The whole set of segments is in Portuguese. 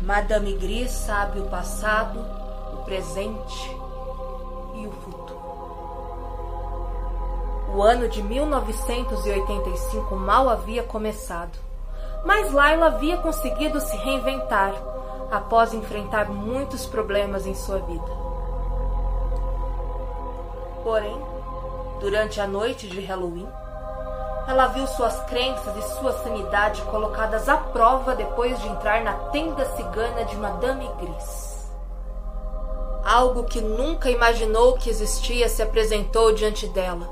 Madame Gris sabe o passado, o presente e o futuro. O ano de 1985 mal havia começado, mas Laila havia conseguido se reinventar após enfrentar muitos problemas em sua vida. Porém, durante a noite de Halloween, ela viu suas crenças e sua sanidade colocadas à prova depois de entrar na tenda cigana de Madame Gris. Algo que nunca imaginou que existia se apresentou diante dela,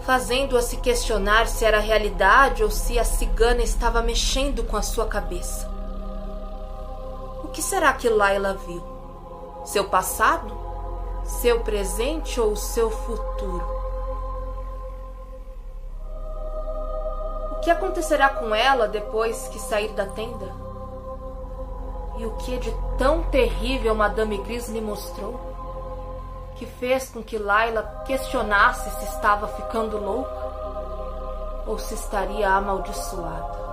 fazendo-a se questionar se era realidade ou se a cigana estava mexendo com a sua cabeça. O que será que Laila viu? Seu passado? Seu presente ou seu futuro? Que acontecerá com ela depois que sair da tenda? E o que de tão terrível Madame Gris lhe mostrou? Que fez com que Laila questionasse se estava ficando louca ou se estaria amaldiçoada.